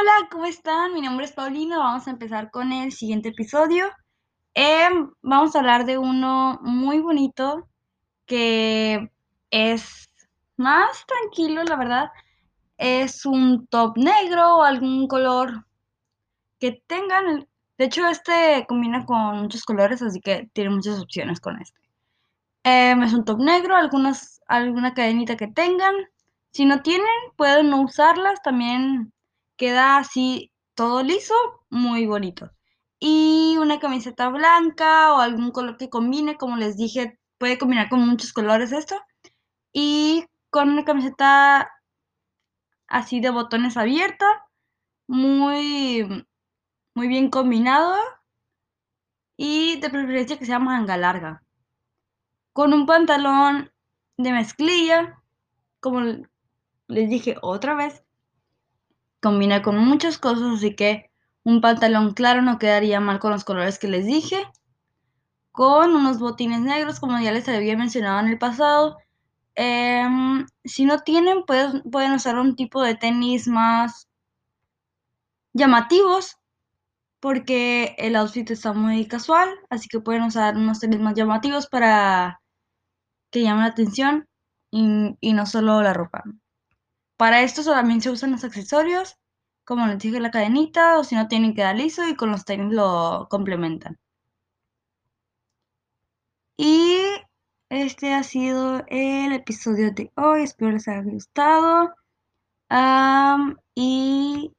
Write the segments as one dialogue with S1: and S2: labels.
S1: Hola, ¿cómo están? Mi nombre es Paulina. Vamos a empezar con el siguiente episodio. Em, vamos a hablar de uno muy bonito que es más tranquilo, la verdad. Es un top negro o algún color que tengan. De hecho, este combina con muchos colores, así que tiene muchas opciones con este. Em, es un top negro, algunas, alguna cadenita que tengan. Si no tienen, pueden no usarlas. También queda así todo liso, muy bonito. Y una camiseta blanca o algún color que combine, como les dije, puede combinar con muchos colores esto. Y con una camiseta así de botones abierta, muy, muy bien combinado. Y de preferencia que sea manga larga. Con un pantalón de mezclilla, como les dije otra vez, combina con muchas cosas, así que un pantalón claro no quedaría mal con los colores que les dije. Con unos botines negros, como ya les había mencionado en el pasado. Em, si no tienen, pueden usar un tipo de tenis más llamativos, porque el outfit está muy casual, así que pueden usar unos tenis más llamativos para que llamen la atención y no solo la ropa. Para esto solamente se usan los accesorios, como les dije la cadenita, o si no tienen que dar liso y con los tenis lo complementan. Y este ha sido el episodio de hoy. Espero les haya gustado. y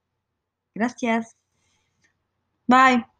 S1: gracias. Bye.